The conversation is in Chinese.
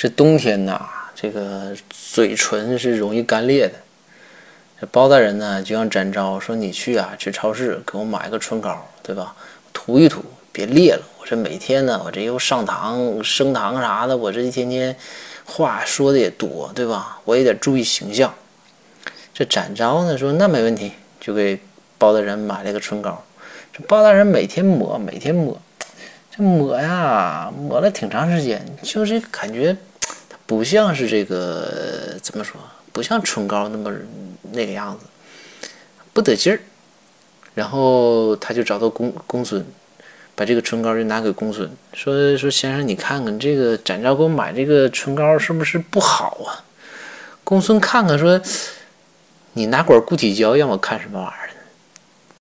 这冬天呐，这个嘴唇是容易干裂的。这包大人呢就让展昭说：“你去啊，去超市给我买个唇膏，对吧？涂一涂，别裂了。我这每天呢，我这又上堂、升堂啥的，我这一天天话说的也多，对吧？我也得注意形象。”这展昭呢说：“那没问题，就给包大人买了个唇膏。这包大人每天抹，每天抹，这抹呀，抹了挺长时间，就是感觉不像是这个怎么说，不像唇膏那么。”那个样子不得劲儿，然后他就找到公公孙，把这个唇膏就拿给公孙，说说先生你看看这个展昭给我买这个唇膏是不是不好啊？公孙看看说，你拿管固体胶让我看什么玩意儿